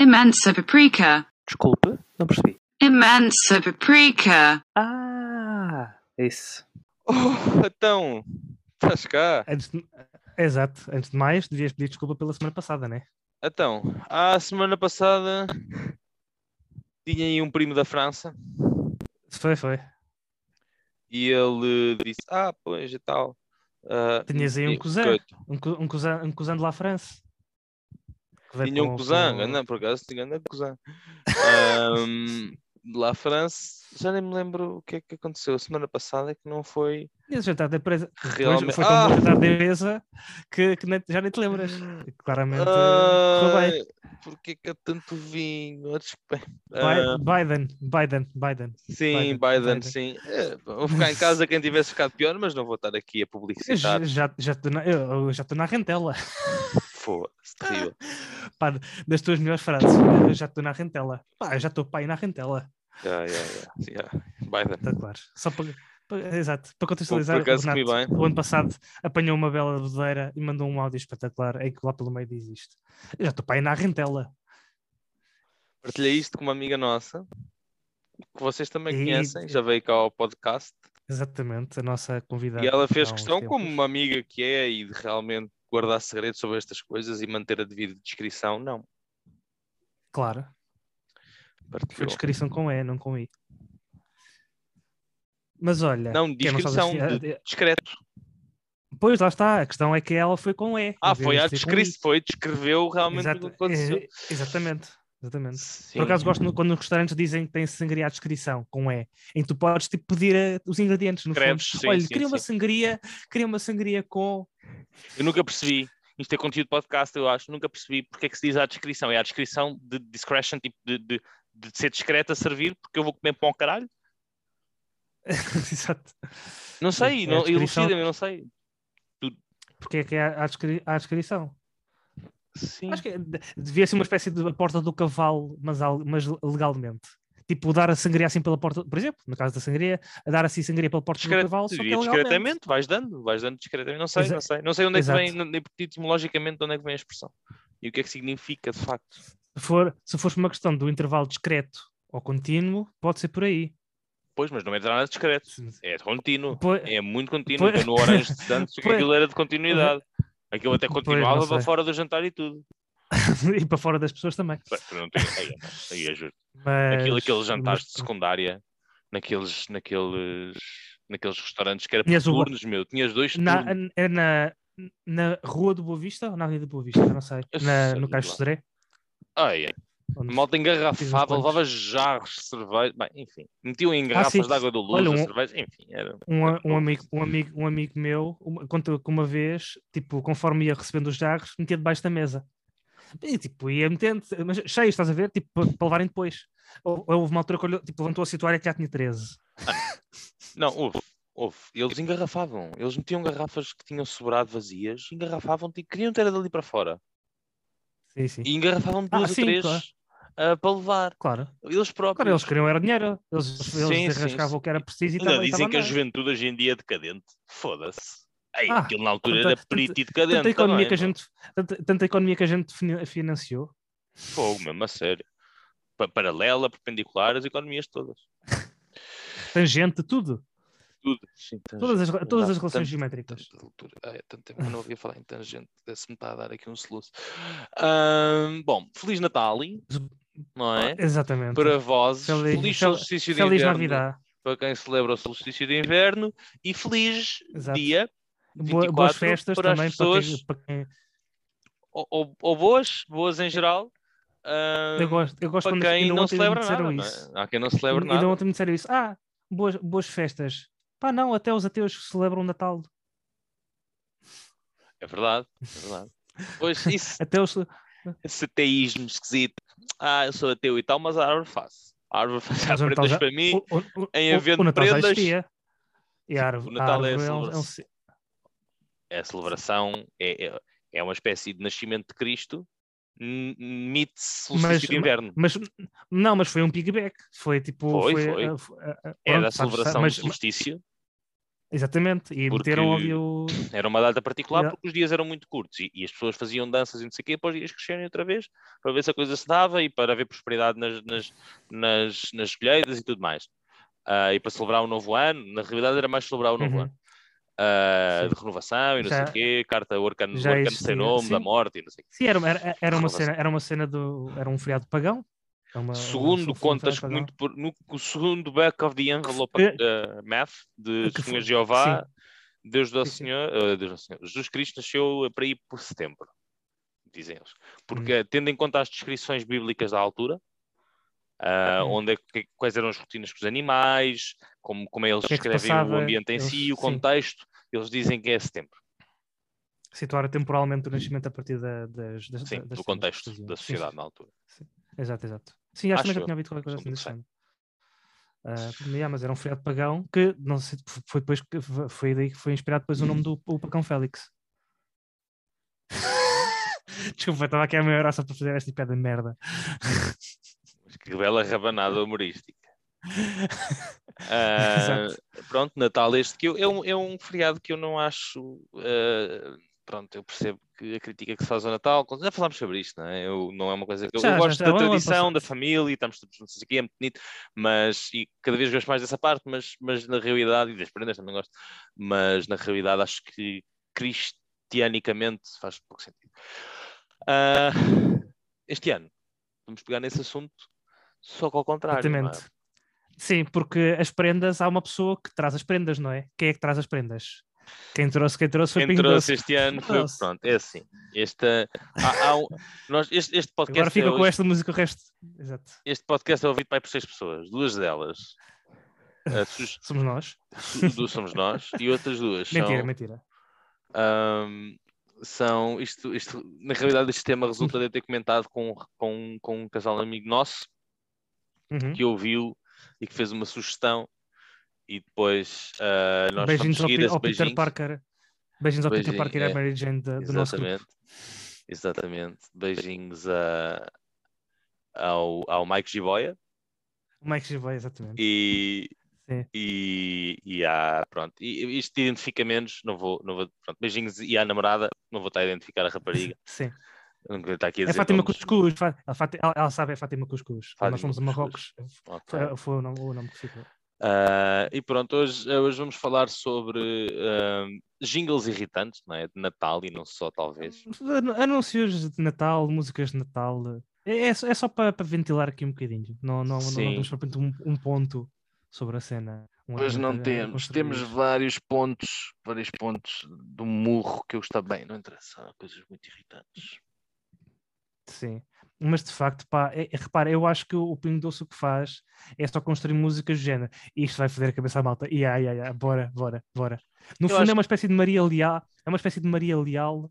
Imensa paprika. Desculpe, não percebi. Imensa paprika. Ah, isso. Oh, então, estás cá? Antes de- Exato. Antes de mais, devias pedir desculpa pela semana passada, né? Então, a semana passada tinha aí um primo da França Foi, foi. e ele disse: Ah, pois e tal. ah, Tinhas aí um cousin. Um, um, cousin, um cousin de La France. Tinha um cousin, com- não, por acaso tinha um cousin. De La France, já nem me lembro o que é que aconteceu a semana passada, é que não foi esse jantar da empresa. Realmente. Foi tão Ah! bom jantar da empresa que, que nem- já nem te lembras. Claramente correu bem. Ai, Porquê que é tanto vinho? Ah, Ah, Biden, Biden, Biden. sim, Biden, Biden, Biden. sim. É, vou ficar em casa quem tivesse ficado pior, mas não vou estar aqui a publicitar. já já estou na, eu eu já estou na rentela. Foda-se, terrível. Pá, das tuas melhores frases. Eu já estou na rentela. Pá, eu já estou pai na rentela. Yeah, yeah, yeah, yeah. Biden. Está claro. Só para, para- exato, para contextualizar, comi Renato, o ano passado apanhou uma bela bodeira e mandou um áudio espetacular. É que lá pelo meio diz isto. Eu já estou pai na rentela. Partilhei isto com uma amiga nossa, que vocês também E- conhecem, já veio cá ao podcast. Exatamente, a nossa convidada. E ela fez questão, como uma amiga que é, e realmente guardar segredos sobre estas coisas e manter a devida descrição, não. Claro, foi Partilhou. descrição com E, não com I. Mas olha. Não, sabe descrição, de- discreto. Pois lá está, a questão é que ela foi com E. Ah, foi a descrição, foi, descreveu realmente Exato, o que aconteceu. é, exatamente, exatamente. Sim. Por acaso gosto quando os restaurantes dizem que tem sangria à descrição, com E, em que tu podes tipo, pedir eh, os ingredientes no Escreves, fundo. sim, Olha, sim, queria uma sim. sangria, queria uma sangria com. Eu nunca percebi. Isto é conteúdo de podcast, eu acho. Nunca percebi porque é que se diz à descrição. É a descrição de discretion, tipo de, de, de ser discreto a servir, porque eu vou comer pão ao caralho. Exato. Não sei, É a não, descrição- elucida-me, não sei. Porque é que é à, descri- à descrição? Sim. Acho que de- devia ser uma espécie de porta do cavalo, mas, mas legalmente. Tipo, dar a sangria assim pela porta, por exemplo, no caso da sangria, a dar assim sangria pela porta Discreto, do cavalo, só que é discretamente, vais dando, vais dando discretamente, não sei, Exa- não sei, não sei onde é que Exato. vem, nem etimologicamente de onde é que vem a expressão e o que é que significa de facto. Se for, se for uma questão do intervalo discreto ou contínuo, pode ser por aí. Pois, mas não é nada discreto, é contínuo, Pois- é muito contínuo. Pois- no Orange de Santos aquilo era de continuidade, aquilo até continuava para fora do jantar e tudo. e para fora das pessoas também. Aí, não, aí é justo. Mas, Aquilo, aqueles jantares mas- de secundária, naqueles, naqueles, naqueles restaurantes que era por Tinhas o- turnos, meu, tinhas dois na, turnos. é na, na Rua do Boa Vista ou na Avenida do Boa Vista? Eu não sei. Na, no Caixo lá. Sodré? Ai, ai. Malta engarrafava, levava jarros de cerveja, bem, enfim, metiam em garrafas Ah, de água do luz, Olha, um- cerveja, enfim, era. Um, um, amigo, um, amigo, um amigo meu uma, contou que uma vez, tipo, conforme ia recebendo os jarros, metia debaixo da mesa. E tipo, ia metendo, mas cheio, estás a ver? Tipo, para, levarem depois. Houve, uma altura que olhou, tipo, levantou a situária que já tinha 13. Não, houve, houve. Eles engarrafavam, eles metiam garrafas que tinham sobrado vazias, engarrafavam, tipo, queriam ter dali para fora. Sim, sim. E engarrafavam Ah, duas ou sim, três claro. Ah, para levar. Claro. Eles próprios. Claro, eles queriam era dinheiro. Eles, Sim, eles sim, arrascavam sim. o que era preciso e Ainda dizem que a juventude hoje em dia é decadente. Foda-se. Ei, Ah, aquilo na altura tanta- era tanta- perito e decadente. Tanta economia, também, que a gente, tanta, tanta economia que a gente fina- financiou. Fogo mesmo, a sério. Pa- Paralela, perpendicular, as economias todas. Tangente, tudo. Tudo. Sim, Todas as, todas as relações tanto- geométricas. altura. Ai, há tanto tempo que eu não ouvia falar em tangente. Desse-me está a dar aqui um soluço. Ahm, bom, Feliz Natal, não é? Exatamente. Para vós, Feliz- feliz fel- solstício de Feliz inverno Navidad. para quem celebra o solstício de inverno e feliz Exato. dia Boa- 24 boas festas para as também pessoas. para quem, para quem- ou, ou- ou boas, boas em geral. ahm, Eu gosto, eu gosto para quando quem não me celebra nada. não é? isso. Há quem não celebra Ainda nada. ontem me disseram isso. Ah, boas, boas festas. Pá, não, até os ateus celebram o Natal. É verdade, é verdade. Pois isso, Até os, esse ateísmo esquisito. Ah, eu sou ateu e tal, mas a árvore faz. A árvore faz Natal prendas para mim. o, o, em havendo o Natal prendas-. E a árvore, O Natal a é a é é celebração. si- É a celebração, é, é, é uma espécie de nascimento de Cristo, mite-se solstício de inverno. Mas não, mas foi um pigback. Foi tipo. Foi, foi. f- ah, ah, É pronto, da sabes, celebração do solstício. Exatamente. E Porque- meteram ali o. Era uma data particular Yeah. porque os dias eram muito curtos e, e as pessoas faziam danças e não sei o quê para os dias crescerem outra vez, para ver se a coisa se dava e para haver prosperidade nas, nas, nas, nas colheitas e tudo mais. Ah, e para celebrar o novo ano, na realidade era mais celebrar o novo Uhum. ano. Sim. de renovação e não sei Já- o quê, carta o arcano, já o arcano sem nome, da sim. morte e não sei o quê. Sim, era, era, era, uma cena, era uma cena do. Era um feriado pagão. É uma- um- Segundo um contas muito por, no o segundo back of the envelope uh, math de foi- de Jeová, Deus do Sim, sim. Senhor, uh, Deus do Senhor, Jesus Cristo nasceu para ir por setembro, dizem eles. Porque Hum. tendo em conta as descrições bíblicas da altura, uh, Hum. onde é que- quais eram as rotinas com os animais, como, como eles que é descrevem o passava, ambiente em eles- si, o sim. contexto, eles dizem que é setembro. Situar temporalmente o nascimento a partir da, das, das, Sim, das do contexto da Sim, sociedade sim. na altura. Exato, exato. Sim, acho, que Acho já eu. tinha ouvido qualquer coisa assim desse género. Ah, yeah, mas era um feriado pagão que não sei, foi depois que foi daí que foi inspirado depois o nome do o Pacão Félix. Desculpa, estava aqui a meia hora só para fazer esta piada de merda. Mas que bela rabanada humorística. Exato. pronto, Natal este que eu- é, um, é um feriado que eu não acho. ah, pronto, eu percebo que a crítica que se faz ao Natal, já falámos sobre isto, não é? Eu, não é uma coisa que eu, Já, eu gosto já, da tradição, da família, estamos todos juntos aqui, é muito bonito, mas e cada vez gosto mais dessa parte, mas, mas na realidade, e das prendas também gosto, mas na realidade acho que cristianicamente faz pouco sentido. Ah, este ano, vamos pegar nesse assunto, só que ao contrário. é? Exatamente. Sim, porque as prendas, há uma pessoa que traz as prendas, não é? Quem é que traz as prendas? Quem trouxe, quem trouxe foi Quem Pingo trouxe Doce. este ano foi, pronto, é assim. Esta, há- há um- nós, este, este podcast Agora fica é com hoje- esta música o resto. Exato. este podcast é ouvido para por seis pessoas, duas delas sus- Somos nós. duas somos nós e outras duas Mentira, são, mentira. ahm, são isto, isto, na realidade este tema resulta de eu ter comentado com, com, com um casal amigo nosso Uhum. que ouviu e que fez uma sugestão e depois ah, nós Beijinhos ao, vamos seguir ao Peter beijinhos. Parker. Beijinhos ao Peter Parker e à é. Mary Jane da- do nosso grupo. Exatamente. Beijinhos a, ao, ao Mike Giboia O Mike Givoy, exatamente. e, Sim. e, e à, pronto. E isto identifica menos, não vou, não vou, pronto, beijinhos e à namorada, não vou estar a identificar a rapariga, Sim. aqui a É Fátima nomes. Cuscuz. Ela, ela- sabe, é Fátima Cuscuz. Quando nós Fátima fomos a. Marrocos, Ok. foi, foi o, nome, o nome que ficou. Ah, e pronto, hoje, hoje vamos falar sobre ah, jingles irritantes, não é? De Natal e não só, talvez. Anúncios de Natal, músicas de Natal. É, é só, é só para, para ventilar aqui um bocadinho. Não, não, não, temos propriamente um, um ponto sobre a cena. Um Pois não temos. Temos vários pontos, vários pontos do murro que eu está bem, não interessa. Coisas muito irritantes. Sim. Mas de facto, pá, é, é- repara, eu acho que o, o Pingo Doce o que faz é só construir músicas do género. E isto vai foder a cabeça à malta. E ai, ai, ai, bora, bora, bora. No Eu fundo acho é uma espécie de Maria Leal, é uma espécie de Maria Leal,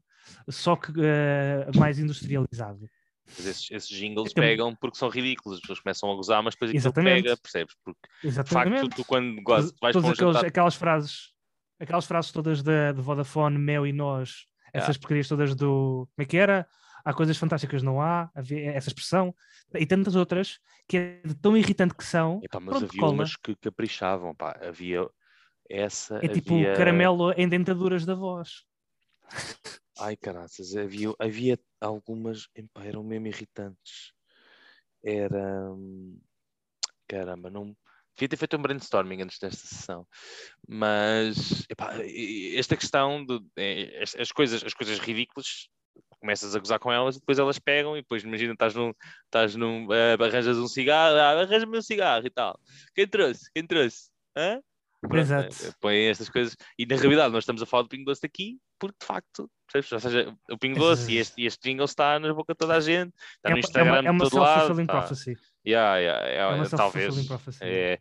só que eh, mais industrializado. Mas esses, esses jingles É que- pegam porque são ridículos. As pessoas começam a gozar, mas depois aquilo Exatamente. pega, percebes? Porque de Exatamente. facto, tu quando gozas, vais todos para aqueles- jantar. aquelas frases, aquelas frases todas da de Vodafone, Mel e nós, essas porcarias todas do. Como é que era? Há coisas fantásticas, não há, havia essa expressão, e tantas outras que é de tão irritante que são. Epá, mas pronto, havia cola. umas que caprichavam, pá. Havia essa. É tipo havia... caramelo em dentaduras da voz. Ai, caraças, havia, havia algumas, epá, eram mesmo irritantes. Era. Caramba, não. Devia ter feito um brainstorming antes desta sessão. Mas, epá, esta questão de eh, as, as coisas, as coisas ridículas, começas a gozar com elas e depois elas pegam e depois imagina, estás num, estás num, eh, arranjas um cigarro, ah, arranja-me um cigarro e tal. Quem trouxe? Quem trouxe? Hã? Pronto, Exato. eh, Põem estas coisas e na realidade nós estamos a falar do Pingo Doce aqui porque de facto, percebes? ou seja, o Pingo Doce e este, e este jingle está na boca de toda a gente, está É no uma, é Instagram uma, é uma de todo lado. está- prophecy. Yeah, yeah, É yeah, uma talvez. prophecy. É,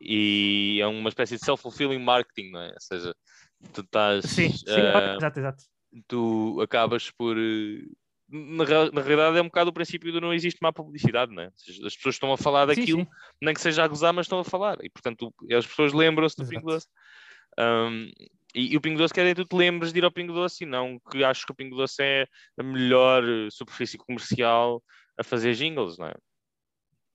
e é uma espécie de self-fulfilling marketing, não é? Ou seja, tu estás. Sim, sim, eh, exato, exato. Tu acabas por. eh, Na, na realidade é um bocado o princípio do não existe má publicidade, é? Seja, as pessoas estão a falar Sim, daquilo, sim. nem que seja a gozar, mas estão a falar. E portanto as pessoas lembram-se do. Pingo Doce. Um, e, e o Pingo Doce quer dizer que tu te lembres de ir ao Pingo Doce e não que acho que o Pingo Doce é a melhor eh, superfície comercial a fazer jingles, não é?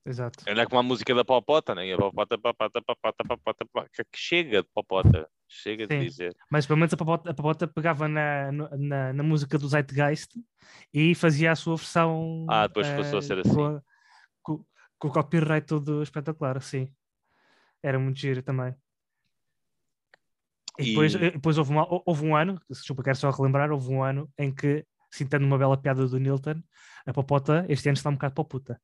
Exato. Não é como a música da Popota, né? A Popota, Popota, Popota, Popota, Popota, que chega de Popota. Chega de Sim. dizer. Mas pelo menos a Papota, a Papota pegava na, na, na música do Zeitgeist e fazia a sua versão. Ah, depois passou a eh, ser assim. Com, com- com o copyright todo espetacular, sim. Era muito giro também. E depois, E- eh, depois houve, uma- houve um ano, desculpa, quero só relembrar, houve um ano em que, citando uma bela piada do Nilton, a Popota este ano está um bocado para puta.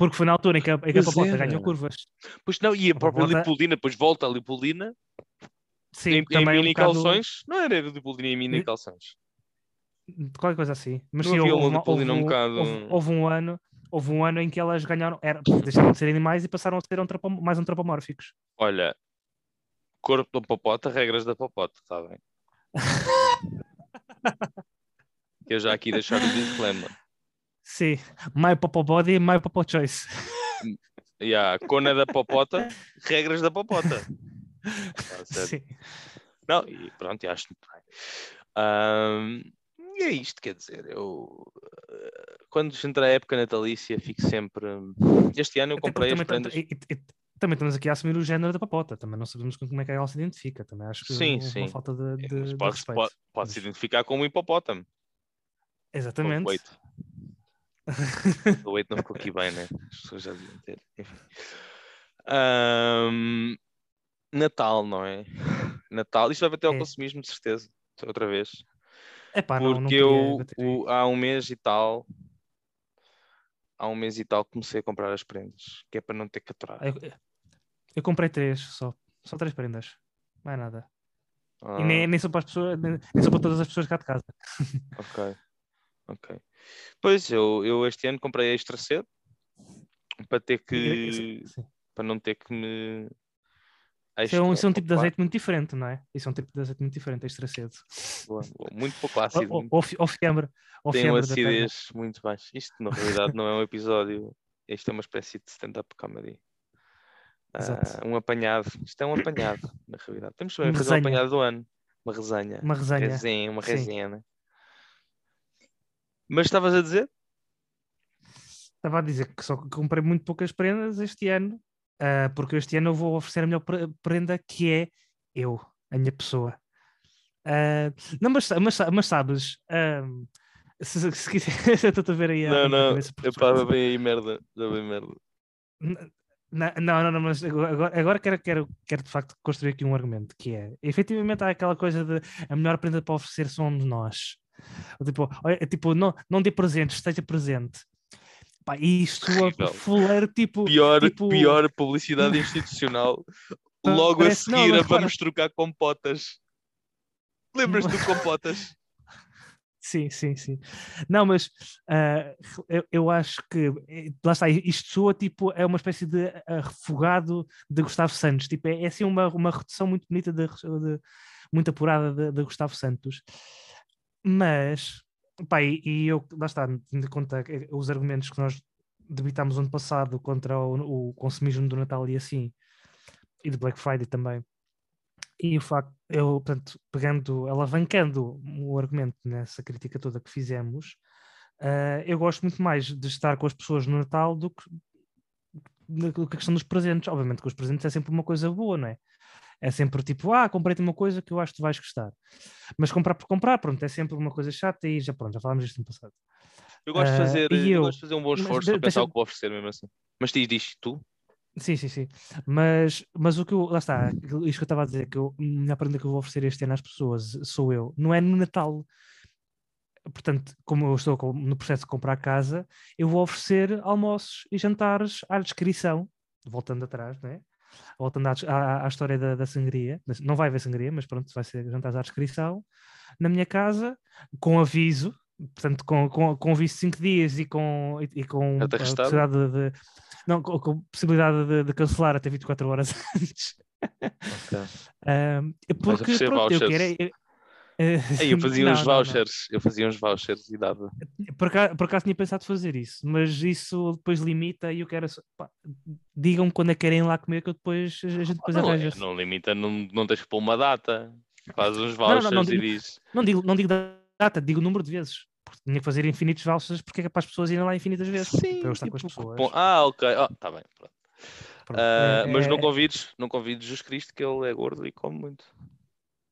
Porque foi na altura em que a, em que a Pois Popota era. ganhou curvas. Pois não, e a A própria Papota- Lipolina, depois volta a Lipolina Sim, em, em também um mini bocado- calções. Não era Lipolina em mini calções. qualquer coisa assim. Mas Não sim, houve, uma houve, um um, bocado- houve, houve um ano, houve um ano em que elas ganharam, era, deixaram de ser animais e passaram a ser antropo- mais antropomórficos. Olha, corpo da popota, regras da popota, está bem? Eu já aqui deixar o disclaimer. Sim, my popo body, my popo choice. E a cona da popota, regras da popota. Certo. Sim. Não, e pronto, acho muito bem. Ahm, e é isto, quer dizer, eu eh, quando entra a época natalícia fico sempre. Este ano eu comprei as prendas. e- e- e- também estamos aqui a assumir o género da papota, também não sabemos com como é que ela se identifica. Também acho que Sim, houve sim. uma falta de, de, Mas de pode, respeito. pode, pode se identificar como um hipopótamo. Exatamente. O 8 não ficou aqui bem, né? As pessoas já deviam ter. Ahm, Natal, não é? Natal. Isto vai bater ao É. consumismo, de certeza. Outra vez. Não, não Porque queria eu, bater aí. o- há um mês e tal, há um mês e tal, comecei a comprar as prendas, que é para não ter que aturar. Eu, eu comprei três só. Só três prendas. Mais nada. Ah, E nem, nem são para as pessoas, nem, nem são para todas as pessoas cá de casa. Ok, ok. Pois, eu, eu este ano comprei extra cedo, para ter que, Sim. para não ter que me... Isso é, um, isso é um tipo de azeite muito diferente, não é? Isso é um tipo de azeite muito diferente, extra cedo. Boa, boa. Muito pouco Ou, ácido. fiambre. Ou tem uma acidez muito baixa. Isto, na realidade, não é um episódio. Isto é uma espécie de stand-up comedy. Exato. um apanhado. Isto é um apanhado, na realidade. Temos também fazer um apanhado do ano. Uma resenha. Uma resenha. Resenha, uma resenha. Mas estavas a dizer? Estava a dizer que só comprei muito poucas prendas este ano, ah, porque este ano eu vou oferecer a melhor pre- prenda que é eu, a minha pessoa. Ah, não, mas, mas, mas sabes, ah, se, se, se quiser, estou a ver aí não, a não. Eu pá, bem aí merda. Já bem merda. Não, não, não, mas agora, agora quero, quero, quero de facto construir aqui um argumento que é efetivamente há aquela coisa de a melhor prenda para oferecer somos nós. Tipo, olha, tipo não, não dê presentes, esteja presente. Pá, e isto a fuleiro, tipo, Pior, tipo- pior publicidade institucional. Logo a Parece- não, seguir mas a vamos trocar compotas. Lembras-te do compotas? Sim, sim, sim. Não, mas ah, eu, eu acho que eh, lá está, isto soa tipo, é uma espécie de ah, refogado de Gustavo Santos. Tipo, é, é assim uma, uma redução muito bonita, de, de- muito apurada de, de Gustavo Santos. Mas, pá, e, e eu, lá está, tendo em conta que os argumentos que nós debitámos ano passado contra o, o consumismo do Natal e assim, e do Black Friday também. E o facto, eu, portanto, pegando, alavancando o argumento nessa crítica toda que fizemos, ah, eu gosto muito mais de estar com as pessoas no Natal do que, do que a questão dos presentes. Obviamente que os presentes é sempre uma coisa boa, não é? É sempre tipo, ah, comprei-te uma coisa que eu acho que tu vais gostar. Mas comprar por comprar, pronto, é sempre uma coisa chata e já pronto, já falámos disto no passado. Eu gosto de Ah, fazer, eu eu? gosto de fazer um bom esforço para pensar o que vou oferecer mesmo assim. Mas diz, diz tu. Sim, sim, sim. Mas, mas o que eu, lá está, isto que eu estava a dizer, que eu, a melhor prenda que eu vou oferecer este ano às pessoas sou eu, não é no Natal. Portanto, como eu estou no processo de comprar casa, eu vou oferecer almoços e jantares à descrição, voltando atrás, né? Voltando à, à, à história da, da sangria, não vai haver sangria, mas pronto, vai ser jantares à descrição, na minha casa, com aviso, portanto, com, com, com aviso de 5 dias e com, e, e com a possibilidade de, de- não, com, com possibilidade de, de cancelar até 24 horas antes. Ahm, porque oferecer pronto, eu quero. é- é- Aí eu fazia Não, uns não, não. vouchers. Eu fazia uns vouchers e dava. Por acaso, por acaso tinha pensado fazer isso, mas isso depois limita e eu quero. Digam-me quando é que querem ir lá comer, que eu depois a gente depois não, é, arranja. não limita, não, não tens que pôr uma data. Faz uns não, não, vouchers não e diz. Não digo, não digo data, digo o número de vezes. Porque tinha que fazer infinitos vouchers porque é para as pessoas irem lá infinitas vezes. para eu estar com as tipo, pessoas. cupom. Ah, ok. Oh, tá bem. Pronto. Pronto, é- mas não é- convides, não convides Jesus Cristo que ele é gordo e come muito.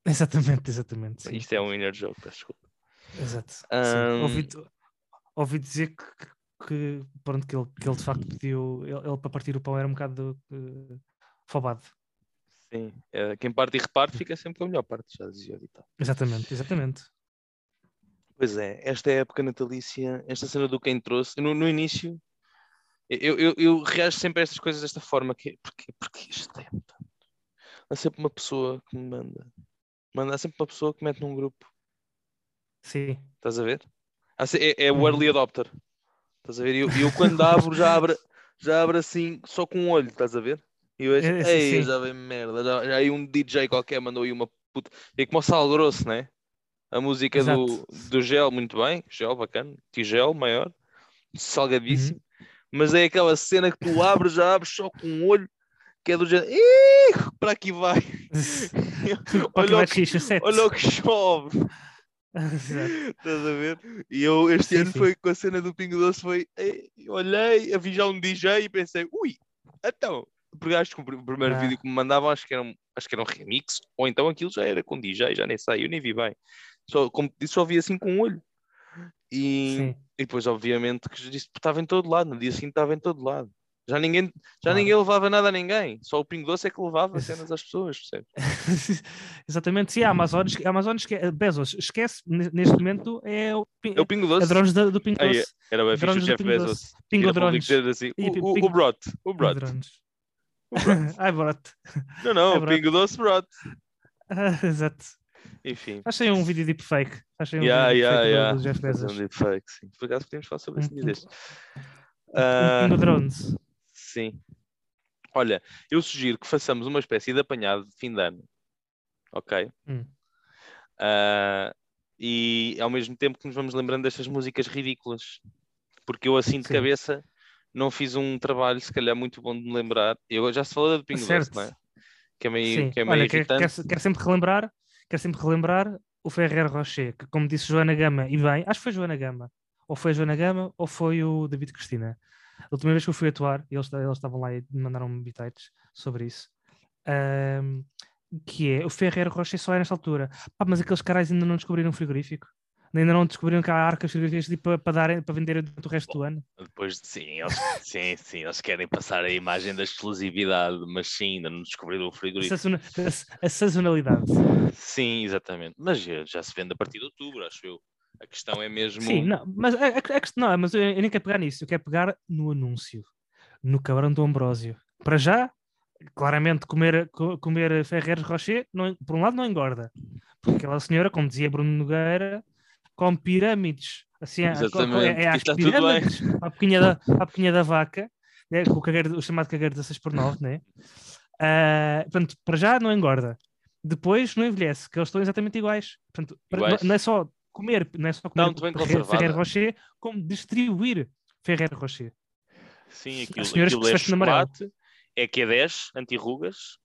Exatamente, exatamente. sim. Isto é um inner joke, peço desculpa. Exato. Ahm. Ouvi, ouvi dizer que, que- pronto, que, ele, que ele de facto pediu. Ele, ele para partir o pão era um bocado uh, fobado. Sim. É, quem parte e reparte fica sempre com a melhor parte, já dizia o ditado. Exatamente, exatamente. Pois é, esta é a época natalícia, esta cena do quem trouxe, no, no início, eu, eu, eu reajo sempre a estas coisas desta forma, que é, porque, porque isto é tanto. Há sempre uma pessoa que me manda. Manda. Há sempre uma pessoa que mete num grupo. Sim. Estás a ver? Se- É, é o Uhum. early adopter. Estás a ver? E eu, eu quando abro, já abro, já abro assim, só com um olho, estás a ver? E eu É, ei, já vem merda. Já, já aí um DJ qualquer mandou aí uma puta. É como o Sal Grosso, né? A música do, do gel, muito bem. Gel, bacana. Tigel, maior. Salgadíssimo. Uhum. Mas é aquela cena que tu abres, já abres só com um olho, que é do género. Ih, para aqui vai. Olha, o que que, xixa 7. olha que chove. Estás a ver? E eu este Sim, ano sim. foi com a cena do Pingo Doce, foi. olhei, vi já um DJ e pensei, ui, então. Porque acho que o pr- primeiro Ah. vídeo que me mandavam acho que, era um, acho que era um remix, ou então aquilo já era com DJ, já nem sei, eu nem vi bem. Só, como disse, só vi assim com o olho. E, e depois, obviamente, que disse, estava em todo lado, no dia seguinte estava em todo lado. Já ninguém, já ninguém levava nada a ninguém, só o Pingo Doce é que levava cenas às pessoas, percebes? Exatamente, sim, a Amazon, a Amazon esque- Bezos, esquece, ne- neste momento é o É o Pingo Doce. é drones do, do Pingo Aí, Doce. Era bem fixe o Jeff Pingo Bezos. Doce. Pingo drones. assim, o, o, pingo- o Brot, o Pingo Brot. O Brot. Ai, brot. Não, não, É o. Pingo Doce Brot. Exato. Enfim. Achei um vídeo deepfake. Achei um Yeah, vídeo yeah, yeah. do Jeff Bezos. um deepfake, sim. Por acaso podemos falar sobre isso Um- um. Um Ah, Pingo drones. Sim. Olha, eu sugiro que façamos uma espécie de apanhado de fim de ano. Ok? Hum. Ah, e ao mesmo tempo que nos vamos lembrando destas músicas ridículas. Porque eu assim de Sim. cabeça não fiz um trabalho, se calhar, muito bom de me lembrar. Eu já se falou do Pingo Doce, não é? Que é meio, Sim. que é meio Olha, quero, irritante. quero- quero sempre relembrar, quero sempre relembrar o Ferrer Rocher, que como disse Joana Gama, e bem, acho que foi Joana Gama, ou foi a Joana Gama, ou foi o David Cristina. A última vez que eu fui atuar, eles, eles estavam lá e mandaram-me bitites sobre isso. ahm, que é o Ferrer Rocher só é nesta altura. Pá, mas aqueles caras ainda não descobriram um frigorífico. Ainda não descobriram que há arcas frigoríficas tipo, para, para, darem, para venderem durante o resto do ano. Depois, sim, eles, sim, sim, eles querem passar a imagem da exclusividade, mas sim, ainda não descobriram o A, frigorífico. sazona- a- a sazonalidade. Sim, exatamente. Mas já, já se vende a partir de outubro, acho eu. A questão é mesmo. Sim, não, mas a, a, a não, mas eu, eu nem quero pegar nisso, eu quero pegar no anúncio, no cabrão do Ambrósio. Para já, claramente, comer, co- comer Ferreiros Rocher, não, por um lado, não engorda, porque aquela senhora, como dizia Bruno Nogueira, come pirâmides, assim, a- co- Exatamente, é, é às está pirâmides, à pequinha da, à pequinha da vaca, né, com o, cagueiro, o chamado cagueiro 16 por 9, né? Ah, portanto, para já não engorda. Depois não envelhece, que eles estão exatamente iguais. Portanto, Iguais. não é só comer, não é só comer muito bem Ferre- conservada. Ferrero Rocher, como distribuir Ferrero Rocher. Sim, aquilo, senhoras aquilo que é vestem de amarelo. chocolate, é Q10, anti-rugas,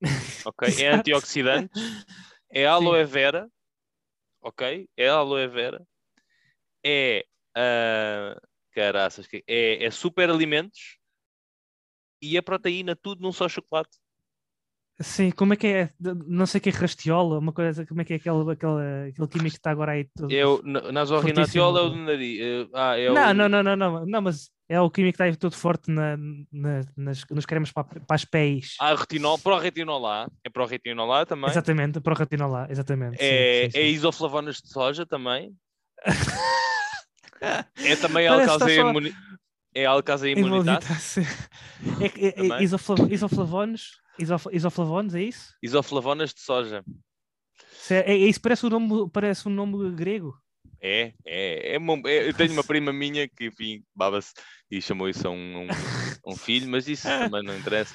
ok? É antioxidante, é aloe vera, ok? É aloe vera, é. ah, caraças, que- é, é super alimentos e é proteína, tudo num só chocolate. Sim, como é que é? Não sei o que é rastiola, uma coisa, como é que é aquele, aquele, aquele químico que está agora aí todo. É o na- nasorinatiol é o do nariz. Ah, é o... Não, não, não, não, não, não, mas é o químico que está aí todo forte na, na- nas, nos cremes para, para as pés. Ah, retinol, pro-retinol lá. É pro-retinol lá também. Exatamente, para o retinol exatamente. É, sim, sim. é isoflavonas de soja também. É também alcazeia está só- imuni... É alcazeia sim. É, que- é, Também. é isofla- isoflavones, isof- isoflavones, é isso? Isoflavonas de soja. Se É, é- isso parece um nome, parece um nome grego. É, é, é, uma- é- Eu tenho uma prima minha que, enfim, baba-se e chamou isso a um, um, um filho, mas isso também não interessa.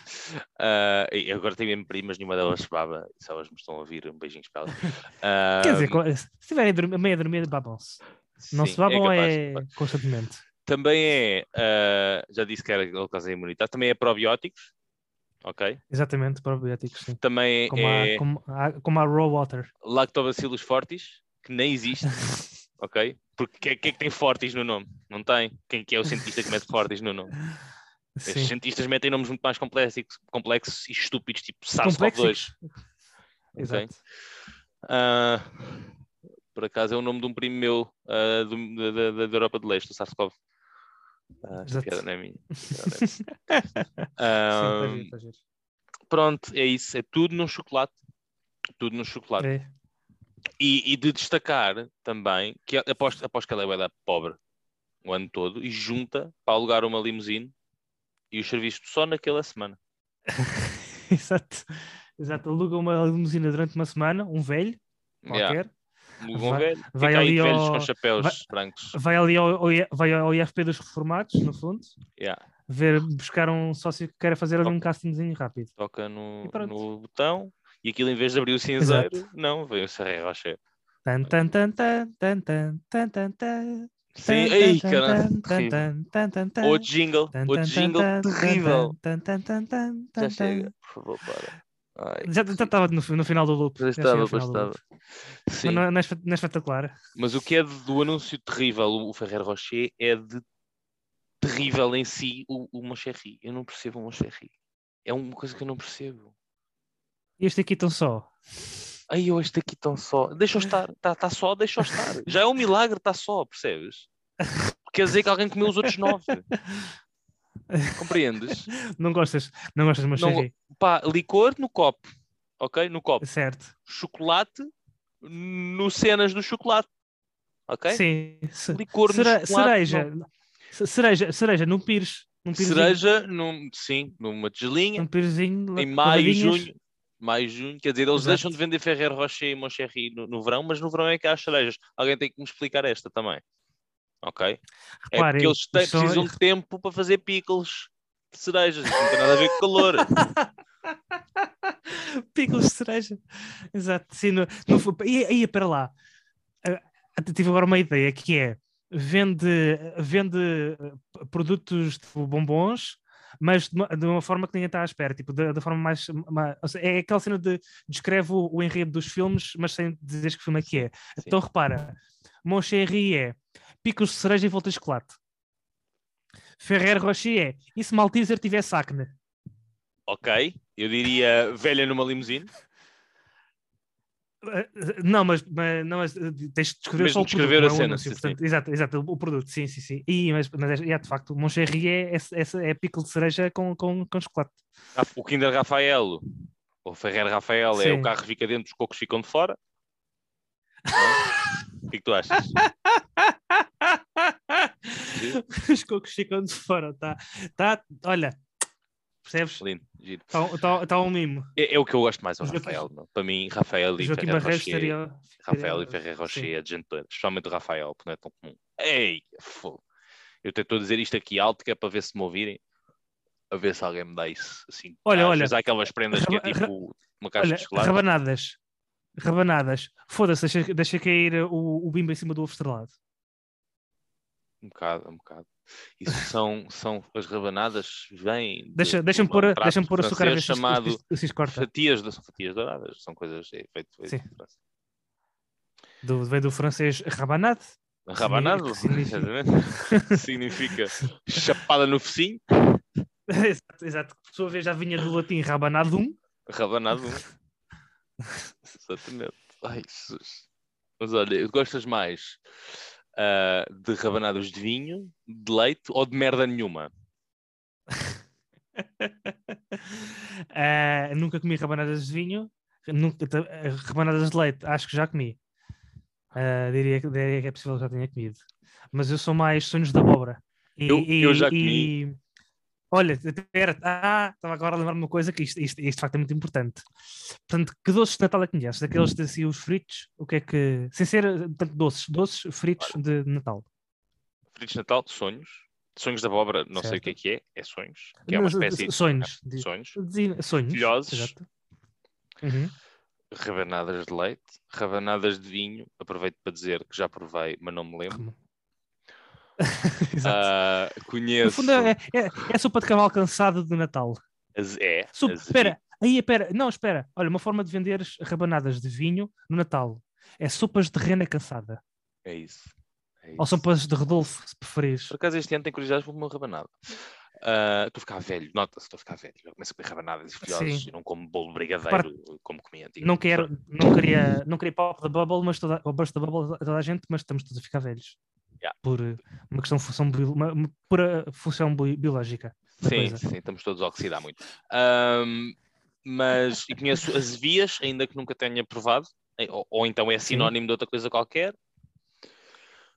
Ah, e agora tenho mesmo primas, nenhuma delas se baba, se elas me estão a ouvir, um beijinho para elas. Ah, Quer dizer, se estiverem a meio a dormir, babam-se. Não sim, se babam capaz, é, capaz. constantemente. Também é, ah, já disse que era alcazeia imunitas, também é probióticos, ok? Exatamente, probióticos, sim. Também Como, é a, como, a, como a raw water. lactobacillus fortis, que nem existe, ok? Porque o que, é- que é que tem fortis no nome? Não tem. Quem que é o cientista que mete fortis no nome? Sim. cientistas metem nomes muito mais complexos, complexos e estúpidos, tipo SARS-CoV-2. Complexos. ok? Exato. Ah, por acaso é o nome de um primo meu do- da- da- da Europa de Leste, o SARS-CoV. Ah, esta piada não é minha. não é minha. Sim, tá giro, tá giro. pronto, é isso. É tudo no chocolate. Tudo no chocolate. É. E, e de destacar também que aposto, aposto que ela é da pobre o ano todo e junta para alugar uma limusine e os serviços só naquela semana. Exato. Exato. Aluga uma limusina durante uma semana, um velho, Yeah. qualquer. Um Vai- velho, vai fica aí ali velhos ao- com chapéus vai- brancos. Vai ali ao, vai ao IFP dos reformados, no fundo, Yeah. ver, buscar um sócio que queira fazer ali um castingzinho rápido. Toca no, E no botão e aquilo em vez de abrir o cinzeiro, não, veio o Serra Rocher. Tan, tan, tan, tan, tan, tan, tan, tan, tan. Sim, tan, tan. Outro jingle, outro tan, jingle terrível. Já chega, por favor, para. Ai, Já já estava no, no final do loop. Já já estava, do estava. Sim, Mas não, é- não é espe- não é espetacular. mas o que é do anúncio terrível, o Ferrer Rocher, é de terrível em si o, o Moncherry. Eu não percebo o Moncherry. É uma coisa que eu não percebo. Este aqui tão só. Ai, eu este aqui tão só. Deixa-o estar. Está tá só, deixa-o estar. Já é um milagre, está só, percebes? Quer dizer que alguém comeu os outros nove. Compreendes? Não gostas? Não gostas, mas Não-. Pá, licor no copo. Ok? No copo. Certo. Chocolate no cenas do chocolate. Ok? Sim. Licor cere- no chocolate. cereja. Ce- Cereja, cereja, num pires. Num. Cereja, num, sim, numa tigelinha. Num pirezinho. em maio, junho. Maio, junho. Quer dizer, eles Exato. deixam de vender Ferrer Rocher e Moncherry no, no verão, mas no verão é que há as cerejas. Alguém tem que me explicar esta também. Ok? É porque eles isto são- precisam de tempo para fazer pickles de cerejas. Não tem nada a ver com calor. Picos de cereja. Exato. Sim, no, no, ia, ia para lá. Ah, tive agora uma ideia que é vende, vende eh, produtos tipo bombons, mas de uma, de uma forma que ninguém está à espera, tipo, da, da forma mais, ma- ou seja, é aquela cena de descreve o, o enredo dos filmes, mas sem dizer que filme é que é. Então repara, Moncherry é picos de cereja e volta de chocolate. Ferrer Rocher é e se Malteser tivesse acne? ok? Eu diria velha numa limusine. Uh, Não, mas, mas, não, mas uh, tens de descrever Mesmo só o descrever produto, a é cena, anúncio, sim, portanto, Exato, exato, o, produto, sim, sim, sim. E, mas, mas é, é, de facto, o Moncherry é, é, é, é pickle de cereja com, com, com chocolate. Ah, O Kinder Rafael, o Ferrer Rafael é Sim. o carro que fica dentro, os cocos ficam de fora. O que é que tu achas? Os cocos ficam de fora, tá? tá olha, percebes? Lindo, giro. Está tá, tá um mimo. É, é o que eu gosto mais ao Rafael. meu. Para mim, Rafael e Barreiros Rocher. estaria. Rafael e Ferrer Rocher sim. é gente toda, especialmente o Rafael, porque não é tão comum. Ei, fogo. Eu estou a dizer isto aqui alto, que é para ver se me ouvirem, a ver se alguém me dá isso. Assim, Olha, olha, há aquelas prendas que é tipo uma caixa Olha, de chocolate. rabanadas. Rabanadas. Foda-se, deixa, deixa cair o, o bimbo em cima do ovo estrelado. Um bocado, um bocado. Isso são, são as rabanadas, vêm. de- Deixa, de deixa-me um pôr, prato deixa pôr açúcar a chamado se corta. fatias, são fatias douradas, são coisas é, feito, feito Sim. Do, vem do francês rabanade. Rabanado, significa- exatamente. significa chapada no focinho, exato, exato. Por sua vez já vinha do latim rabanadum. rabanado. Exatamente. Ai, Jesus. Mas olha, gostas mais ah, de rabanadas de vinho, de leite ou de merda nenhuma? Ah, nunca comi rabanadas de vinho. Nunca, ah, rabanadas de leite, acho que já comi. Ah, diria, que- diria que é possível que já tenha comido. Mas eu sou mais sonhos da abóbora. E, Eu- e- eu já e- Olha, espera, ah, estava agora a lembrar-me uma coisa que isto, isto, isto de facto é muito importante. Portanto, que doces de Natal é que conheces? Daqueles de assim, os fritos, o que é que. Sem ser tanto doces, doces fritos de Natal. Fritos de Natal, sonhos. Sonhos da abóbora, não sei o que é Certo. que é, é sonhos. Que é uma espécie sonhos. de sonhos. de- sonhos. Filhoses. Uhum. Rabanadas de leite, rabanadas de vinho. Aproveito para dizer que já provei, mas não me lembro. Exato. No conheço. fundo, é, é, é sopa de cavalo cansado de Natal. as- é, as- Espera, aí, espera, não, espera. Olha, uma forma de vender rabanadas de vinho no Natal é sopas de rena cansada. É isso. é Ou isso. sopas de Rodolfo, se preferires. Por acaso este ano tem curiosidade por uma rabanada. Ah, Estou a ficar velho, nota-se, estou a ficar velho. Eu começo a comer rabanadas e filhosos Sim. e não como bolo de brigadeiro como comia antigamente. Não quero, não queria, não queria pop da bubble, mas toda, ou burst da bubble a toda a gente, mas estamos todos a ficar velhos. Yeah. Por eh, uma questão de função, uma, pura função bi- biológica. Sim, coisa. sim, estamos todos a oxidar muito. Ahm, mas e conheço as vias, ainda que nunca tenha provado, eh, ou, ou então é sinónimo de outra coisa qualquer.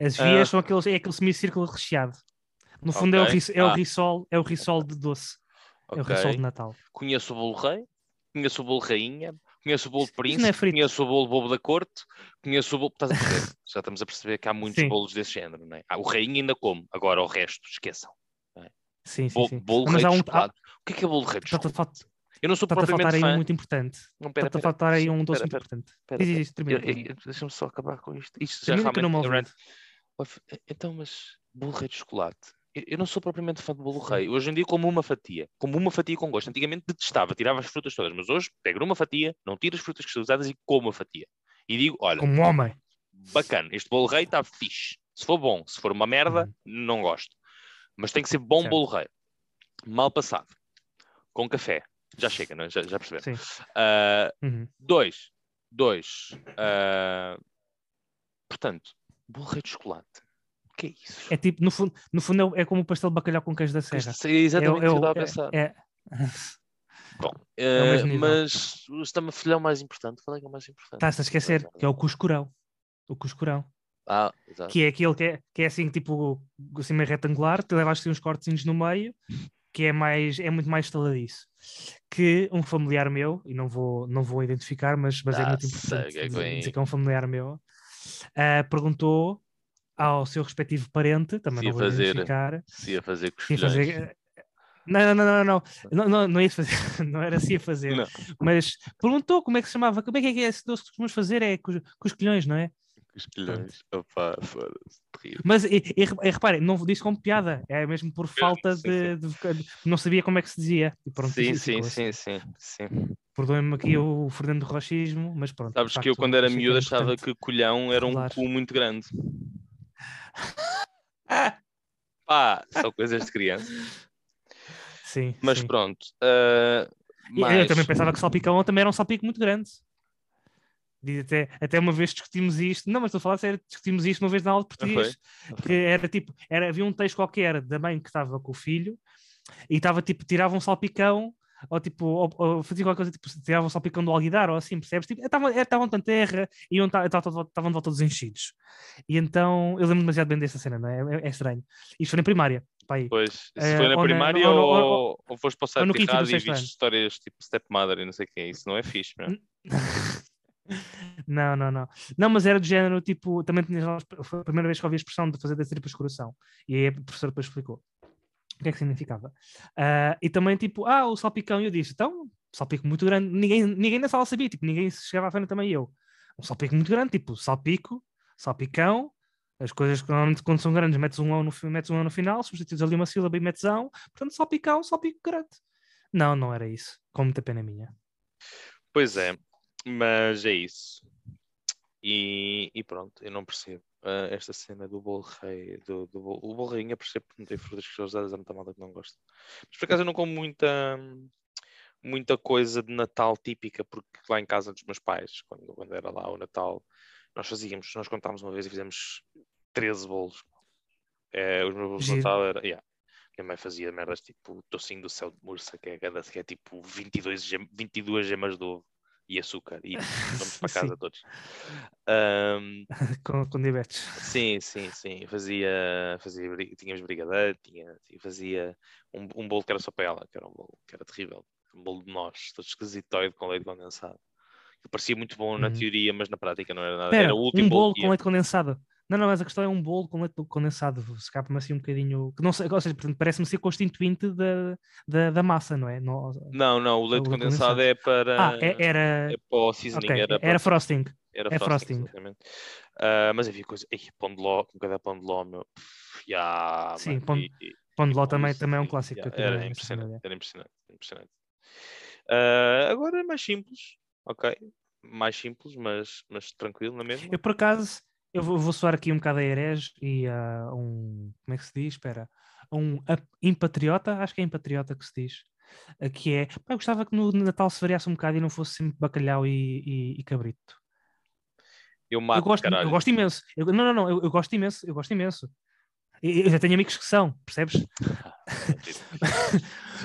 As vias são aqueles, é aquele semicírculo recheado. No fundo é, o, é o Ah. risol, é o risol de doce. É o risol de Natal. Conheço o bolo rei, conheço o bolo rainha, conheço o bolo príncipe, não é frito. conheço o bolo bobo da corte, conheço o bolo. Já estamos a perceber que há muitos Sim. bolos desse género, não é? Ah, o rainha ainda como, agora o resto, esqueçam. Sim, sim, Bolo, sim. bolo Mas rei há de um. chocolate. O que é que é bolo rei de Está-te a chocolate? Eu não sou faltar propriamente aí fã. um muito importante. Não, pera, a pera, faltar aí um doce pera, muito pera, importante. pera, eu- Deixa-me só acabar com isto. Isto já realmente. Então, mas bolo rei de chocolate. Eu- não sou propriamente fã de bolo rei. Hoje em dia como uma fatia. Como uma fatia com gosto. Antigamente detestava, tirava as frutas todas. Mas hoje pego numa fatia, não tiro as frutas que são usadas e como a fatia. E digo, olha, Como homem. bacana, este bolo rei está fixe. Se for bom, se for uma merda, Uhum. não gosto. Mas tem que ser bom Certo. bolo rei. Mal passado. Com café. Já chega, não é? Já, já. Ah, Uhum. Dois. Dois. ah, portanto, bolo rei de chocolate. Que é isso? É tipo, no fundo, no fundo é é como o pastel de bacalhau com queijo da serra. É exatamente é, o o- que eu estava a é- pensar. é- Bom, é ah, mesmo nível. mas o está-me a o mais importante. Qual é que é o mais importante? Estás a esquecer, que é o cuscurão. O cuscurão. Ah, exato. Que é aquele que é, que é assim, tipo, assim meio retangular, te leva assim uns cortezinhos no meio, que é mais, é muito mais estaladiço. Que um familiar meu, e não vou, não vou identificar, mas, mas é Ah, muito sei importante é dizer, dizer que é um familiar meu, ah, perguntou ao seu respectivo parente, também Se não vou fazer identificar, Se ia fazer ia fazer. Não, não, não, não, não, não, não, ia fazer, não era se ia fazer, Não. mas perguntou como é que se chamava, como é que é, é esse doce que costumamos fazer, é com os, colhões, não é? Os colhões. Opa, foda-se. Terrível. Mas e, e, e reparem, não disse como piada, é mesmo por falta de, de voca- Não sabia como é que se dizia. Pronto, Sim, sim, assim. sim, sim, sim. Perdoem-me aqui o Fernando Rochismo, mas pronto. de Sabes que eu, facto, quando era que miúdo, achava que colhão era um cu muito grande. Pá, são coisas de criança. Sim, Mas sim. pronto. ah, E mais- Eu também pensava que salpicão também era um salpico muito grande. Até, até uma vez discutimos isto, não, mas estou a falar sério, discutimos isto uma vez na aula de português, que era tipo, era, havia um texto qualquer da mãe que estava com o filho e estava tipo, tirava um salpicão ou tipo, ou, ou fazia qualquer coisa, tipo, tirava um salpicão do alguidar ou assim, percebes? Tipo, estavam estavam na terra e estavam de volta todos enchidos. E então, eu lembro demasiado bem dessa cena, não é? É, é estranho. Isto foi na primária, pá, aí. Pois, se Eh, foi na ou na- primária ou ou, ou- ou, foste o quinto do errado e viste histórias tipo stepmother e não sei o que é isso, não é fixe, meu. Não, não, não. Não, mas era do género, tipo, também tinha, foi a primeira vez que ouvi a expressão de fazer da tripa escuração. E aí a professora depois explicou o que é que significava. Ah, e também, tipo, ah, o salpicão. Eu disse, então, salpico muito grande. Ninguém, ninguém na sala sabia, tipo, ninguém chegava à frente também eu. Um salpico muito grande, tipo, salpico, salpicão. As coisas que normalmente quando são grandes metes um, ão no, metes um no final, substituís ali uma sílaba e metes ão. Portanto, salpicão, salpico grande. Não, não era isso. Com muita pena minha. Pois é, mas é isso. E, e pronto, eu não percebo ah, esta cena do bolo rei, do, do bolo, o bolo rainha percebo porque não tem frutas que são usadas, há muita malta que não gosta. Mas por acaso eu não como muita, muita coisa de Natal típica, porque lá em casa dos meus pais, quando, quando era lá o Natal, nós fazíamos, nós contámos uma vez e fizemos 13 bolos. É, os meus bolos de. Natal era, yeah. Minha mãe fazia merdas tipo tocinho do céu de Mursa, que é, que é tipo 22, gem- 22 gemas de ovo e açúcar, e vamos para casa todos. Ahm, com, com diabetes. sim, sim, sim. Fazia, fazia tínhamos brigadeiro, tinha, fazia um, um bolo que era só para ela, que era um bolo que era terrível. Um bolo de nós, todo esquisitoide com leite condensado. Que parecia muito bom na Uhum. teoria, mas na prática não era nada. Espera, era o último um bolo que com leite condensado. Não, não, mas a questão é um bolo com leite condensado. Escapa-me assim um bocadinho. Que não sei, ou seja, parece-me ser constituinte da, da, da massa, não é? Não, Não, não, o leite leite condensado condensado. é para. ah, é- era. é para o seasoning, ok, era, para- era frosting. Era É frosting, frosting. Ah, mas havia coisa. Ei, pão de ló, com cada pão de ló, meu. Pff, ya, Sim, mano, pão- e- e- Pão de ló também, também é um clássico. tive Era impressionante, era impressionante, impressionante. Ah, agora é mais simples, ok. Mais simples, mas, mas tranquilo, não é mesmo? Eu, por acaso, eu vou, vou soar aqui um bocado a herege e a um. Como é que se diz? Espera. a um impatriota, acho que é impatriota que se diz, eh, que é, pá, eu gostava que no Natal se variasse um bocado e não fosse sempre bacalhau e, e- e cabrito. Eu Eu mato, gosto, eu caralho. gosto imenso. Eu- não, não, não, eu, eu gosto imenso, eu gosto imenso. Eu já tenho amigos que são, percebes?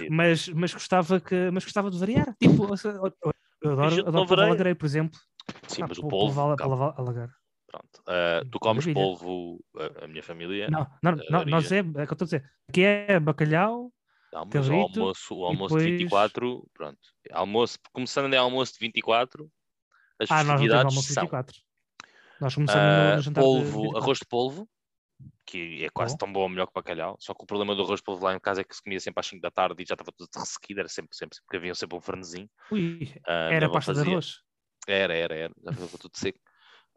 Mas, mas, gostava que, mas gostava de variar. Tipo, eu, eu- eu adoro, adoro polvo alagareiro, por exemplo. Sim, Ah, mas o pol- polvo, polvo alagareiro. Pronto. Ah, tu comes Maravilha. polvo, a, a minha família, Não, não, não, varia. nós é, é o que eu estou a dizer. Aqui é bacalhau, não, mas o almoço, o almoço de depois- 24, pronto. Almoço, começando é almoço de 24, as ah, nós não festividades almoço são 24. Nós começamos ah, no, jantar de polvo, 24. arroz de polvo, que é quase Bom. tão bom ou melhor que bacalhau, só que o problema do arroz de polvo lá em casa é que se comia sempre às 5 da tarde e já estava tudo ressequido, era sempre, sempre, porque havia sempre um fornezinho. Ui, minha era pasta de fazia. arroz. Era, era, era. Já ficou tudo seco.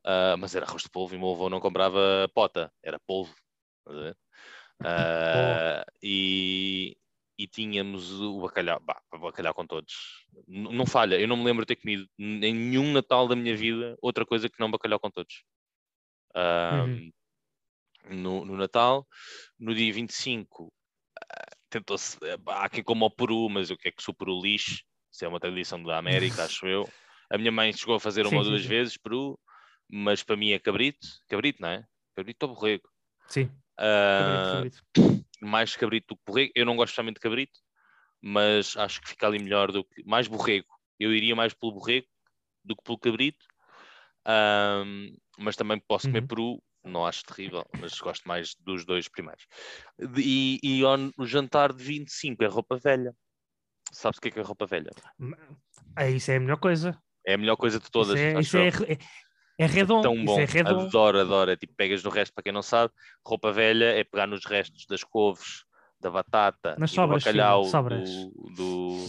Ah, mas era arroz de polvo e o meu avô não comprava pota, era polvo. Ah, e, e tínhamos o bacalhau, bah, o bacalhau com todos. N- não falha, eu não me lembro de ter comido em nenhum Natal da minha vida outra coisa que não bacalhau com todos. Ah, Uhum. no, no Natal, no dia 25, ah, tentou-se. Há quem coma o peru, mas eu quero que sou peru lixo. Isso é uma tradição da América, acho eu. A minha mãe chegou a fazer uma Sim, ou sim, duas sim. vezes peru, mas para mim é cabrito. Cabrito, não é? Cabrito ou borrego? Sim, Ah, cabrito, cabrito. mais cabrito do que borrego. Eu não gosto somente de cabrito, mas acho que fica ali melhor do que. Mais borrego. Eu iria mais pelo borrego do que pelo cabrito. Ahm, mas também posso comer Uhum. peru, não acho terrível, mas gosto mais dos dois primeiros. E, e no jantar de 25 é roupa velha. Sabes o que é, que é roupa velha? É, isso é a melhor coisa. É a melhor coisa de todas. isso é, isso é, é, é redondo. tão isso bom. é redondo. Adoro, adoro. É tipo, pegas no resto, para quem não sabe, roupa velha é pegar nos restos das couves, da batata Nas sobras, do bacalhau filho, sobras. do, do,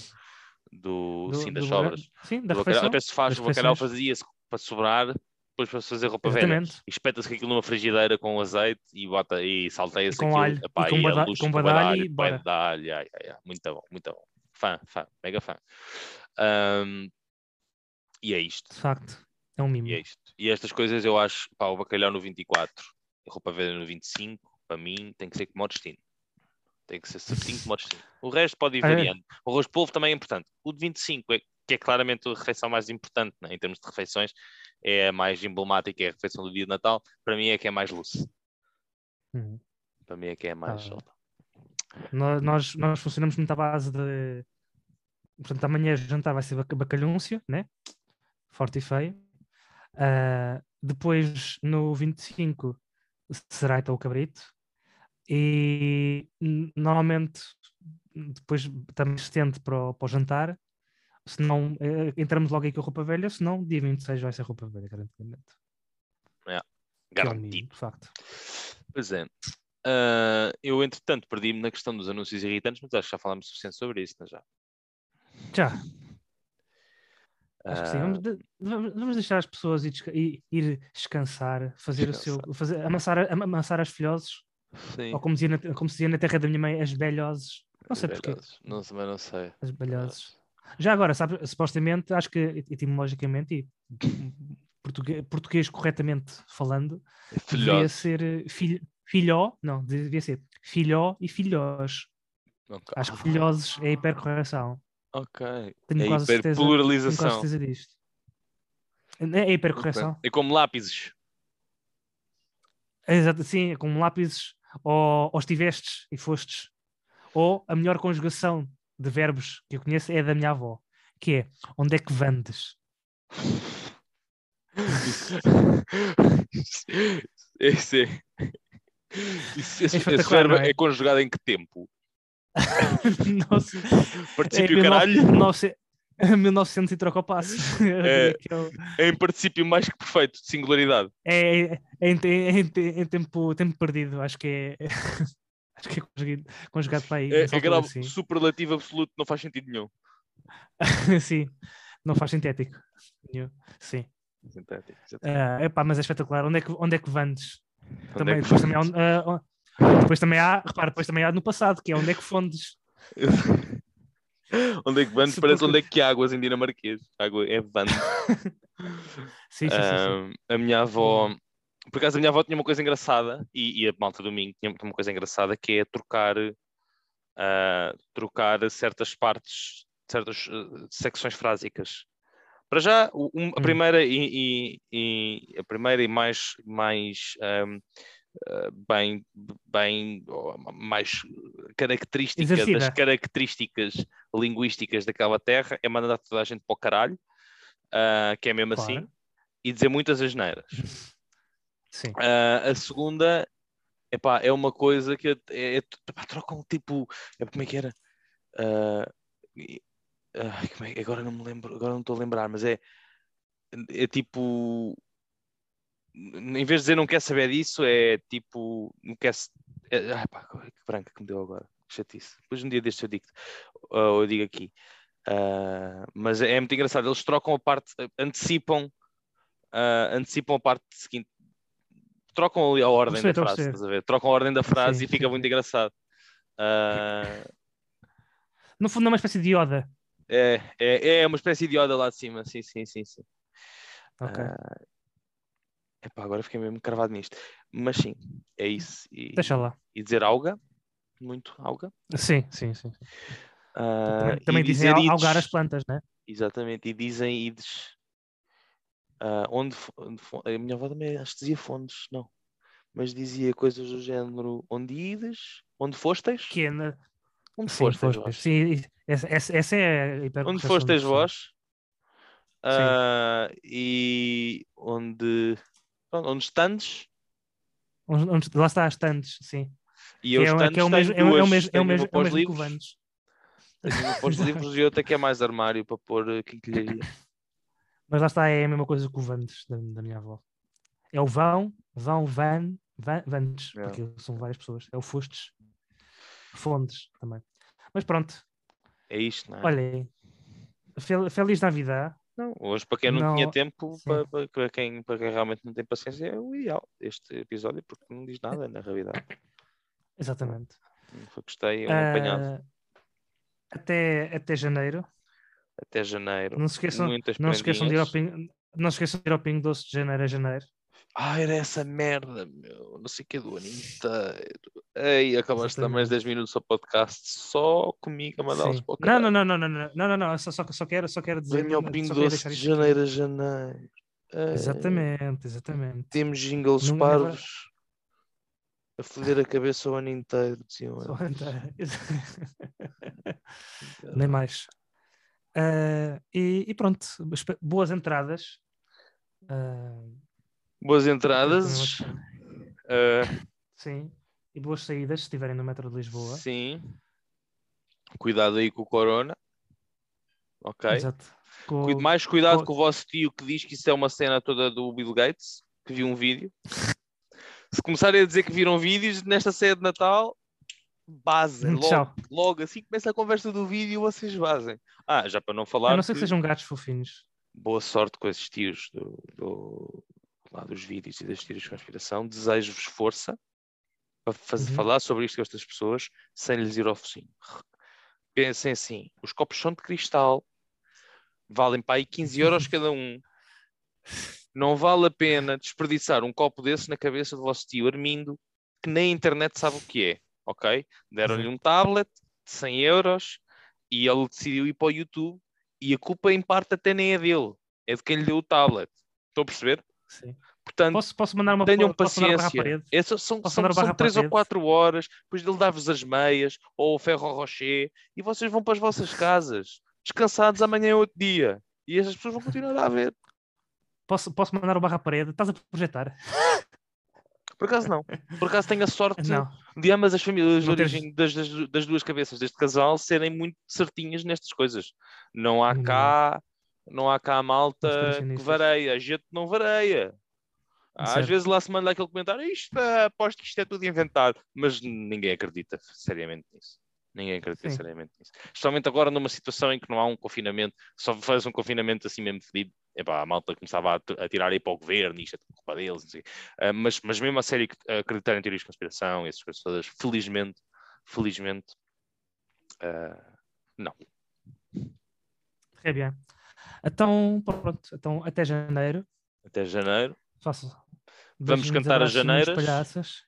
do- Do- sim, das do- sobras. Sim, da Do bacalhau. refeição. Até se faz, o bacalhau fazia-se para sobrar, depois para se fazer roupa velha. Exatamente. E espeta-se aquilo numa frigideira com azeite e bota e salteia-se com aquilo. alho. Epá, E com e a bada- luz com com badalho badalho, ai, ai, ai, muito bom, muito bom. Fã, fã, mega fã. Ahm, e é isto. De facto, é um mimo. E é isto. E estas coisas eu acho, pá, o bacalhau no 24, a roupa velha no 25, para mim tem que ser como o destino. Tem que ser certinho como o destino. O resto pode ir é? variando. O arroz de polvo também é importante. O de 25 é que é claramente a refeição mais importante, né? em termos de refeições, é a mais emblemática, é a refeição do dia de Natal. Para mim é que é mais luz. Uhum. Para mim é que é mais. Ah. Nós, nós, funcionamos muito à base de. Portanto, amanhã jantar vai ser bac- bacalhúncio, né? Forte e feio. Ah, depois, no 25, será então o cabrito. E normalmente, depois também se para o, para o jantar. Se não, eh, entramos logo aí com a roupa velha, se não, dia 26 vai ser roupa velha, garantidamente. É mínimo, Garantido. de facto. Pois é. Ah, eu, entretanto, perdi-me na questão dos anúncios irritantes, mas acho que já falámos suficiente sobre isso, não é já? Já, Acho que sim. Vamos, de- vamos- deixar as pessoas ir, ir- ir descansar, fazer o seu, fazer, amassar, amassar as filhoses, sim. ou como, dizia na, como se dizia na terra da minha mãe, as belhoses. Não sei porquê. Velhoses. Não, também não sei. As belhoses. Já agora, sabe, supostamente, acho que etimologicamente e português, português corretamente falando, devia Filhote. ser eh, filho, filhó, não, devia ser filhó e filhós. Acho que filhoses é hipercorreção. Ok. Tenho é quase certeza. Tenho quase certeza disto. É hipercorreção. É como lápis. É Exato, sim, é como lápis ou, ou estivestes e fostes. Ou a melhor conjugação de verbos que eu conheço é a da minha avó, que é onde é que vandes? Esse é. Isso, esse, esse espetacular, verbo é? é? conjugado em que tempo? Nossa, Particípio é caralho? 1900, 1900 e troca o passo. É. é É em particípio mais que perfeito, de singularidade. É, é, em, em te- em tempo, tempo perdido, acho que é. Acho que é conjugado, conjugado para aí. É, é grave, sim. superlativo absoluto, não faz sentido nenhum. sim, não faz sintético. Nenhum. Sim. Sintético, sintético. Ah, epá, mas é espetacular. Onde é que, onde é que vandes? Também, é que depois, também há, um- depois também há, repara, depois também há no passado, que é onde é que fondes. onde é que vandes? Parece onde é que há águas em dinamarquês. Água é vande. Sim, sim, sim, sim. Ah, a minha avó Por acaso a minha avó tinha uma coisa engraçada, e, e a malta do domingo tinha uma coisa engraçada, que é trocar, ah, trocar certas partes, certas ah, secções frásicas. Para já, um- a Hum. primeira e, e- e- a primeira e mais, mais ah, bem, bem oh, mais característica das Exercida. características linguísticas daquela terra é mandar toda a gente para o caralho, ah, que é mesmo Claro. assim, e dizer muitas asneiras. Sim. Ah, a segunda epá, é uma coisa que é, é, epá, trocam tipo. é, como é que era? Ai, como é- agora não me lembro, agora não estou a lembrar, mas é, é tipo. Em vez de dizer não quer saber disso, é tipo. Não quer. se- É, ai, pá, que branca que me deu agora. que Chatice. Depois um dia deste eu digo, ou eu digo aqui. Ah, mas é muito engraçado, eles trocam a parte, antecipam, ah, antecipam a parte seguinte, trocam ali a ordem perceber, da frase, estás a ver? Trocam a ordem da frase Sim, e fica sim, muito engraçado. Ah, No fundo, é uma espécie de Yoda. é, é, é uma espécie de Yoda lá de cima, sim, sim, sim, sim. Ok. Ah, epá, agora fiquei mesmo cravado nisto. Mas sim, é isso. E, Deixa lá. e dizer alga, muito alga. Sim, sim, sim. Ah, Também, também dizem al- ides. algar as plantas, né? Exatamente, e dizem ides. Ah, onde, onde a minha avó também acho que dizia fontes, não. Mas dizia coisas do género onde ides, onde fostes, Que é na... onde Sim, fostes fostes. vós, Sim, essa, essa, é a onde fostes vós, Ah, e onde, pronto, onde estandes, Onde, onde- lá está as tantes, sim. e Que eu é, estandes que é o mesmo, é, o- é o mesmo, é o mesmo, é o mesmo que livros, Vandes. tenho uma para os livros e outra que é mais armário para pôr eh, quinquilharia. Mas lá está, é a mesma coisa que o Vandes da, da minha avó. É o vão, vão, van, van Vandes, É. porque são várias pessoas. É o fostes, fontes também. Mas pronto, É isto, não é? olhem, fel- Feliz Navidad. Não, hoje, para quem não, tinha Não, tempo, sim. para, para- quem, para quem realmente não tem paciência, é o ideal este episódio, porque não diz nada na realidade. Exatamente. Foi gostei, um apanhado Ah, até, até janeiro. até janeiro. Não se esqueçam, não se esqueçam de ir ao. Pingo, não se esqueçam de ir ao Pingo Doce de janeiro a janeiro. Ah, era essa merda, meu. Não sei o que do ano inteiro. Ei, acabaste também mais 10 minutos ao podcast só comigo a mandá-los para o canal. Não, não, não, não, não, não, não, não, Só, só, só, quero, só quero dizer. Venha ao Pingo Doce de janeiro a janeiro. Ei. Exatamente, exatamente. Temos jingles não, parvos a foder a cabeça o ano inteiro, diziam O ano inteiro. Nem mais. Uh, e, e, pronto, boas entradas. Uh, Boas entradas. Ah, sim, e boas saídas se estiverem no metro de Lisboa. sim. Cuidado aí com o corona. Ok. Exato. Com- mais cuidado com- com o vosso tio que diz que isso é uma cena toda do Bill Gates, que viu um vídeo. Se começarem a dizer que viram vídeos nesta ceia de Natal, basem logo, Tchau. logo assim que começa a conversa do vídeo, vocês basem. Ah, já para não A falar, não ser que que sejam gatos fofinhos. boa sorte com esses tios do, do- lá dos vídeos e das tiras de conspiração. Desejo-vos força para fazer, Uhum. falar sobre isto com estas pessoas sem lhes ir ao focinho. Pensem assim: os copos são de cristal, valem para aí 15 euros cada um. Não vale a pena desperdiçar um copo desse na cabeça do vosso tio Armindo, que nem a internet sabe o que é, ok? Deram-lhe um tablet de 100 euros e ele decidiu ir para o YouTube e a culpa em parte até nem é dele, é de quem lhe deu o tablet. Estão a perceber? Sim. Portanto, Posso, posso mandar uma tenham posso paciência. parede? Essas são, Posso são, são três ou quatro horas, depois ele dá-vos as meias ou o ferro rocher e vocês vão para as vossas casas, descansados amanhã é outro dia. E essas pessoas vão continuar a ver. Posso, posso mandar o barra à parede? Estás a projetar? Por acaso não. Por acaso tenho a sorte Não. de ambas as famílias de origem das, das, das duas cabeças deste casal serem muito certinhas nestas coisas. Não há Não. cá, não há cá a malta que vareia, a gente não vareia. Às vezes lá se manda aquele comentário, isto, aposto que isto é tudo inventado, mas ninguém acredita seriamente nisso. Ninguém acredita Sim. seriamente nisso. Especialmente agora numa situação em que não há um confinamento, só faz um confinamento assim mesmo fedido. Epá, a malta começava a, tirar aí para o governo, isto é tudo culpa deles. Ah, mas, mas mesmo a sério acreditar em teorias de conspiração e essas coisas todas, felizmente, felizmente, ah, não. É bem. Então, pronto. Então, até janeiro. Até janeiro. Façam, Vamos cantar as janeiras. palhaças.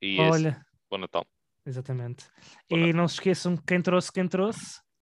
E Olha, bom Natal. exatamente. Bom E não se esqueçam que quem trouxe, quem trouxe.